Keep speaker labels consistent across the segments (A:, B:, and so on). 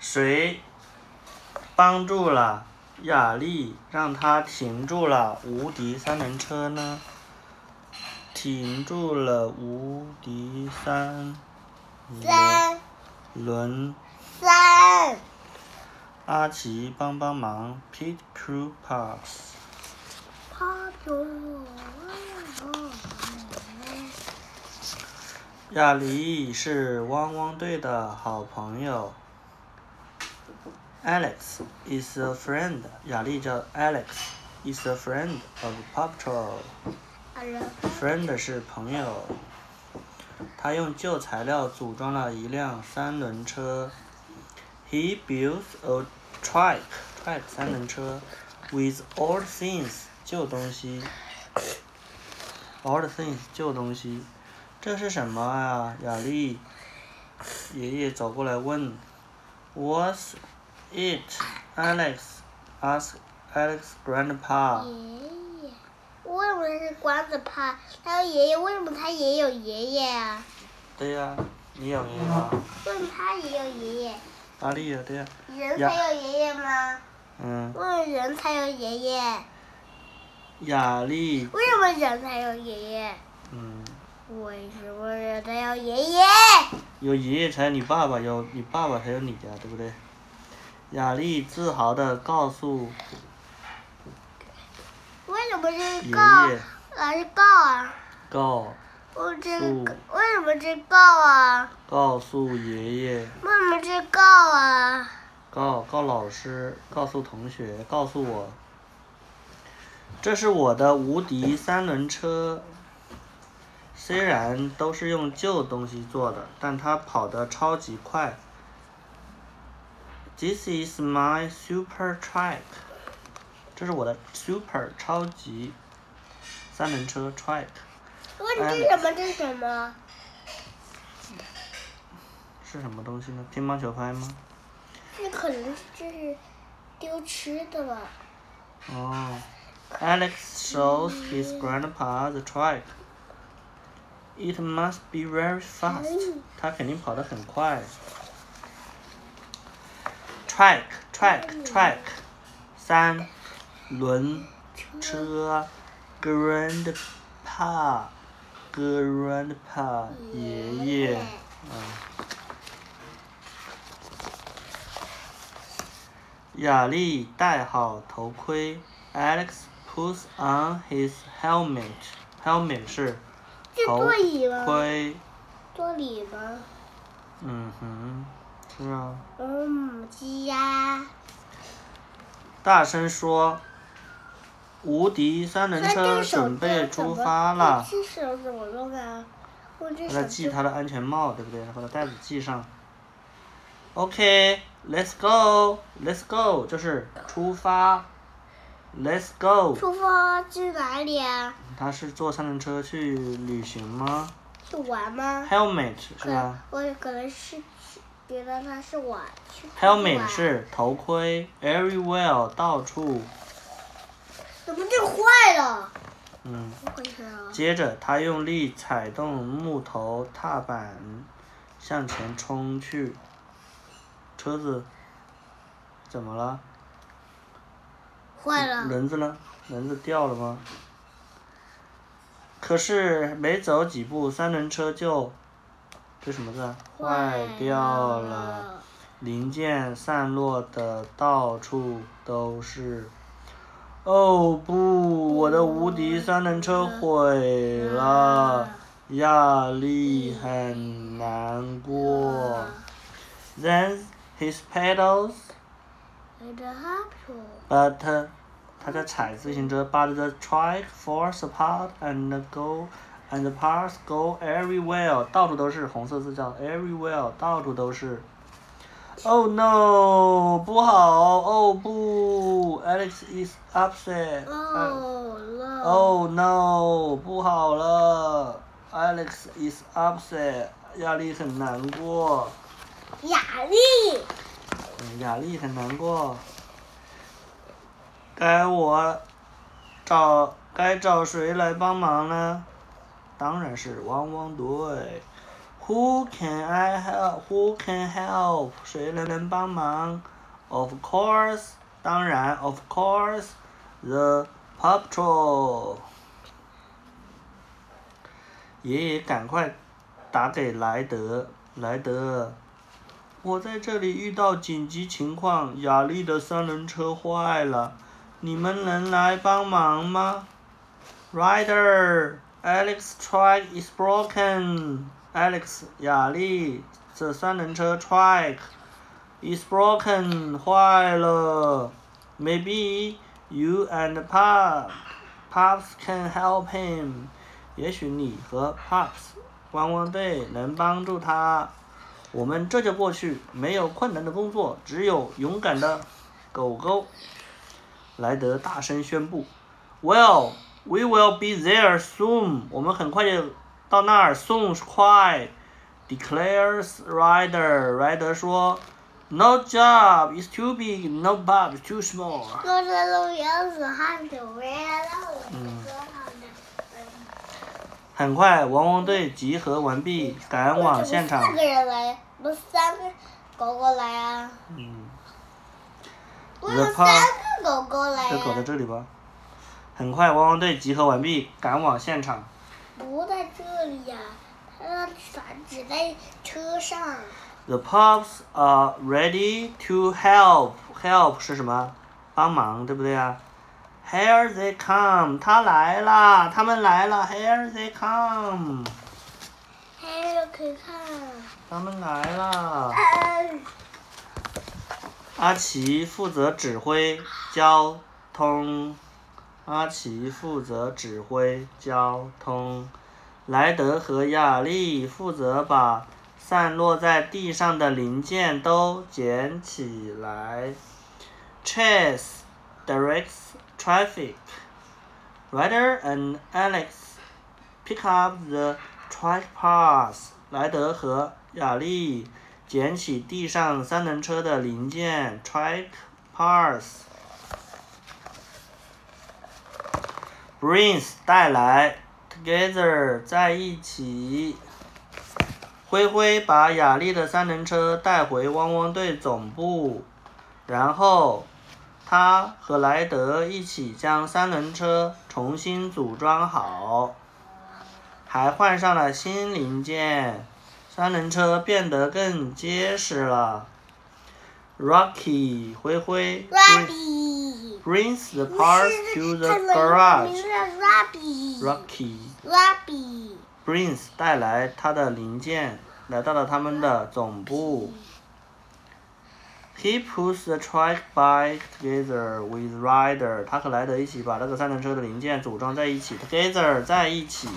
A: 谁帮助了雅丽，让她停住了无敌三轮车呢？停住了无敌三
B: 三
A: 轮。
B: 三。
A: 阿奇帮帮忙，Pit Crew Parks。雅丽是汪汪队的好朋友。Alex is a friend。雅丽叫 Alex is a friend of Paw Patrol。friend 是朋友。他用旧材料组装了一辆三轮车。He built a trike trike 三轮车，with old things 旧东西。old things 旧东西。这是什么啊，雅丽？爷爷走过来问。What's it, Alex? asked Alex grandpa.
B: 爷爷，为什么是 grandpa？他有爷爷，为什么他也有爷爷啊？
A: 对呀，你有爷爷吗？
B: 为什么他也有爷爷？
A: 哪里有？对呀。
B: 人才有爷爷吗？
A: 嗯。
B: 为什么人才有爷爷？
A: 雅丽。
B: 为什么人才有爷爷？
A: 嗯。
B: 为什么人才有爷爷？
A: 有爷爷才有你爸爸，有你爸爸才有你家，对不对？雅丽自豪地告诉
B: 为什么是告？老是告啊？
A: 告。
B: 我这为什么是告啊？
A: 告诉爷爷。
B: 为什么是告啊？
A: 告告老师，告诉同学，告诉我。这是我的无敌三轮车。虽然都是用旧东西做的，但它跑得超级快。This is my super trike。这是我的 super 超级三轮车 trike。
B: 问这是什么？这是什么？
A: 是什么东西呢？乒乓球拍吗？
B: 这可能这是丢吃的吧。
A: 哦，Alex shows his grandpa the trike. It must be very fast. 它肯定跑得很快。 Track, track, track. 三轮车。Grandpa, grandpa 爷爷。嗯。雅丽戴好头盔。Alex puts on his helmet. Helmet 是。头盔。
B: 座椅吗？
A: 嗯哼，是啊。
B: 嗯，鸡呀。
A: 大声说：“无敌三轮车准备出发了。”
B: 系手怎么弄啊？
A: 给他系他的安全帽，对不对？把他袋子系上。OK，Let's go，Let's go，就是出发。Let's go。
B: 出发去哪里啊？
A: 他是坐三轮车去旅行吗？
B: 去玩吗
A: ？Helmet 是吧？
B: 我可能是觉得他是玩去。
A: Helmet 是头盔，Everywhere 到处。
B: 怎么就坏了？
A: 嗯。
B: 回事啊？
A: 接着他用力踩动木头踏板，向前冲去。车子怎么了？
B: 坏了。
A: 轮子呢？轮子掉了吗？可是没走几步，三轮车就这什么字？坏掉了，零件散落的到处都是。哦不，我的无敌三轮车毁了，亚丽很难过。Then his pedals. But 他在踩自行车，but the trike falls apart and go and the parts go everywhere，到处都是红色字叫 everywhere，到处都是。Oh no，不好，Oh 不，Alex is upset。
B: Oh
A: no。Oh no，不好了，Alex is upset，亚丽很难过。
B: 雅丽。
A: 亚丽很难过。该我找该找谁来帮忙呢？当然是汪汪队。Who can I help? Who can help? 谁能能帮忙？Of course，当然，Of course，the Paw Patrol。爷爷赶快打给莱德，莱德，我在这里遇到紧急情况，雅丽的三轮车坏了，你们能来帮忙吗？Rider Alex' truck is broken。Alex，雅丽，这三轮车 truck is broken，坏了。Maybe you and Pop, Pops can help him。也许你和 Pops，汪汪队能帮助他。我们这就过去，没有困难的工作，只有勇敢的狗狗。莱德大声宣布：“Well, we will be there soon。我们很快就。”到那儿，soon 是快，declares Ryder。Ryder 说，No job is too big, no bob is too small。嗯。很快，汪汪队集合完毕，赶往现场。
B: 四个人来，不是三个狗狗来啊。
A: 嗯。
B: 我有三个狗狗来。
A: 这狗在这里吧。很快，汪汪队集合完毕，赶往现场。
B: 不在这里呀，他伞只在车上。
A: The pups are ready to help. Help 是什么？帮忙，对不对啊？Here they come. 他来啦，他们来了。Here they come.
B: Here they come。
A: 他们来了。阿奇负责指挥交通。阿奇负责指挥交通，莱德和亚丽负责把散落在地上的零件都捡起来。Chase directs traffic. Ryder and Alex pick up the track parts. 莱德和亚丽捡起地上三轮车的零件 track parts. Brings 带来，together 在一起。灰灰把雅丽的三轮车带回汪汪队总部，然后他和莱德一起将三轮车重新组装好，还换上了新零件，三轮车变得更结实了。Rocky 灰灰。brings the parts to the garage. Rocky brings 带来他的零件，来到了他们的总部。He puts the track bike together with Ryder. 他和莱德一起把那个三轮车的零件组装在一起，together 在一起。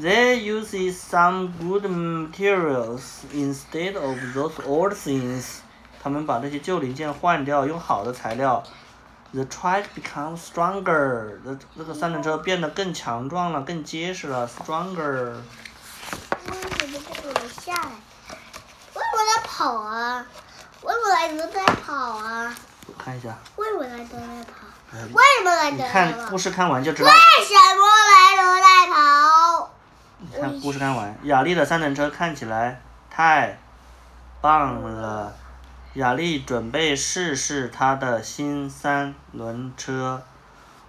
A: They use some good materials instead of those old things. 他们把这些旧零件换掉，用好的材料。The track becomes stronger，那那个三轮车变得更强壮了，更结实了，stronger。
B: 为什么这个下来？为什么在跑啊？为什么来都在跑啊？
A: 我看一下。
B: 为什么来都在跑？为什么来都在
A: 跑？你看故事看完就知道。
B: 为什么来都在跑？
A: 你看故事看完，雅丽的三轮车看起来太棒了。雅丽准备试试她的新三轮车，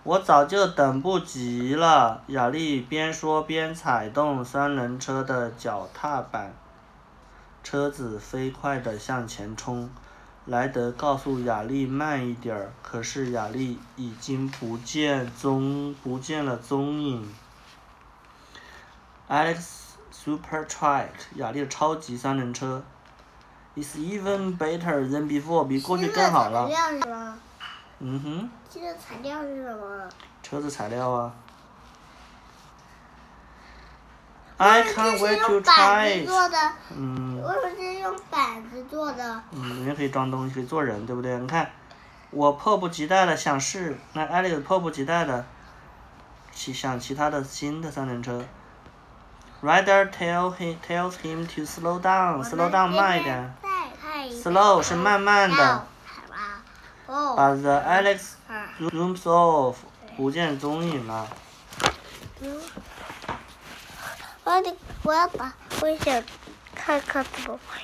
A: 我早就等不及了。雅丽边说边踩动三轮车的脚踏板，车子飞快地向前冲。莱德告诉雅丽慢一点儿，可是雅丽已经不见踪，不见了踪影。Alex Super Truck，雅丽的超级三轮车。It's even better than before，比过去更好了。嗯哼。
B: 新的材料是什么？
A: 车子材料啊。I can't wait to try it。
B: 嗯。为什么是用板子做的？
A: 嗯，里面可以装东西，可以做人，对不对？你看，我迫不及待的想试，那 Alex 迫不及待的，其想其他的新的三轮车。Rider tell he tells him to slow down，slow down 慢一点。Slow 是慢慢的。把 the Alex zooms off，不见踪影了。
B: 我得，我要把，我想看看怎么回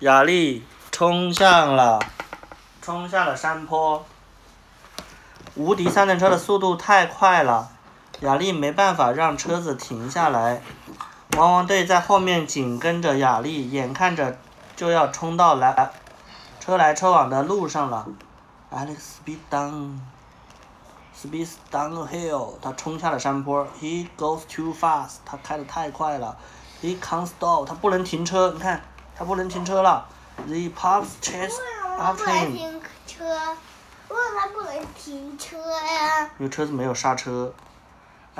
A: 雅丽冲向了，冲下了山坡。无敌三轮车的速度太快了，雅丽没办法让车子停下来。汪汪队在后面紧跟着雅丽，眼看着就要冲到来车来车往的路上了。Alex speed down, speed down the hill。他冲下了山坡。He goes too fast。他开的太快了。He can't stop。他不能停车。你看，他不能停车了。The pups chase after him。
B: 停车？为什么不能停车呀？
A: 因为车子没有刹车。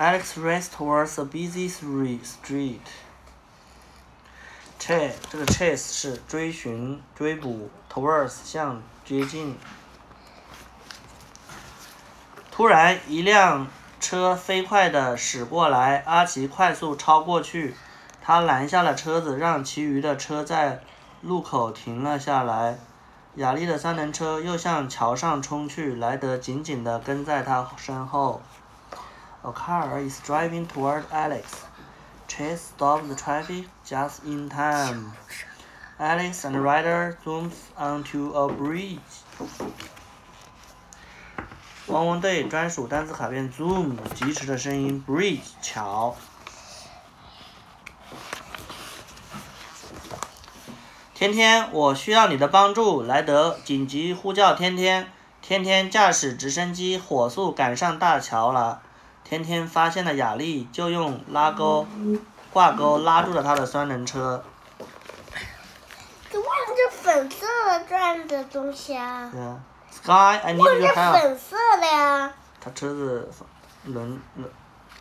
A: Alex races towards a busy street. Chase 这个 chase 是追寻、追捕，towards 向接近。突然，一辆车飞快地驶过来，阿奇快速超过去，他拦下了车子，让其余的车在路口停了下来。雅丽的三轮车又向桥上冲去，莱德紧紧地跟在他身后。A car is driving toward Alex. Chase stops the traffic just in time. Alex and Ryder zooms onto a bridge. 汪汪队专属单词卡片 zoom 疾驰的声音 bridge 桥。天天，我需要你的帮助，莱德紧急呼叫天天。天天驾驶直升机火速赶上大桥了。天天发现了雅丽，就用拉钩、挂钩拉住了他的三轮车。
B: 怎么是粉色的转的东西啊？
A: 对啊，Sky，I need your
B: 是
A: help。
B: 粉色的呀。
A: 他车子轮轮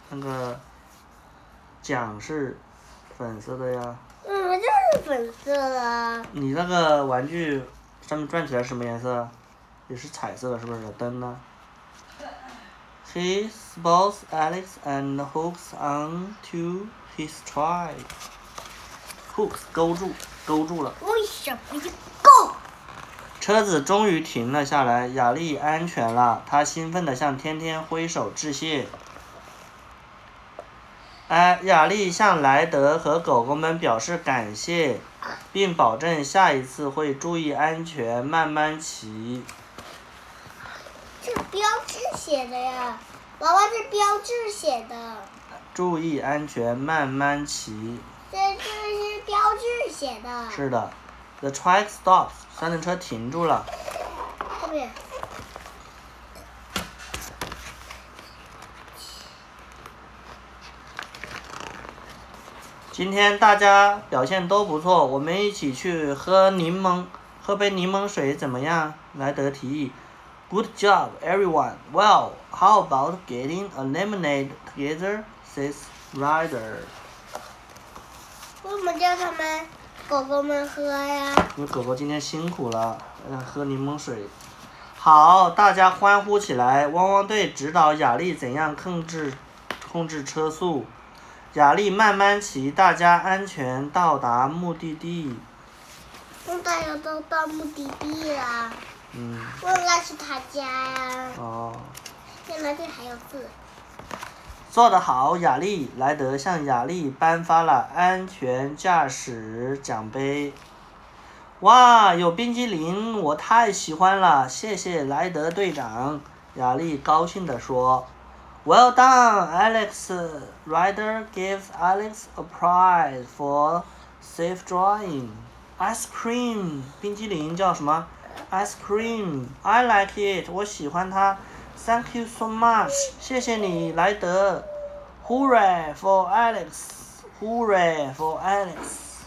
A: 那个桨是粉色的呀。
B: 嗯，就是粉色的。
A: 你那个玩具上面转起来什么颜色？也是彩色的，是不是？灯呢？He spots Alex and hooks onto his trike. Hooks 勾住，勾住了。
B: 为什么要够？
A: 车子终于停了下来，雅丽安全了。她兴奋地向天天挥手致谢。哎，雅丽向莱德和狗狗们表示感谢，并保证下一次会注意安全，慢慢骑。
B: 这标志写的呀，娃娃是标志写的，
A: 注意安全，慢慢骑。
B: 这这是标志写的。
A: 是的，The trike stops，三轮车停住了。
B: 后面。
A: 今天大家表现都不错，我们一起去喝柠檬，喝杯柠檬水怎么样？莱德提议。Good job, everyone. Well, how about getting a lemonade together? says Ryder.
B: 为什么叫他们狗狗们喝呀？
A: 因为狗狗今天辛苦了，让喝柠檬水。好，大家欢呼起来！汪汪队指导雅丽怎样控制控制车速。雅丽慢慢骑，大家安全到达目的地。
B: 那大家都到目的地了。
A: 嗯。
B: 原来是他家呀。
A: 哦。
B: 原来这还有字。
A: 做得好，雅丽！莱德向雅丽颁发了安全驾驶奖杯。哇，有冰激凌，我太喜欢了！谢谢莱德队长。雅丽高兴地说。Well done, Alex. Ryder gives Alex a prize for safe driving. Ice cream，冰激凌叫什么 ？Ice cream. I like it. 我喜欢它。Thank you so much. 谢谢你，莱德。Hooray for Alex. Hooray for Alex.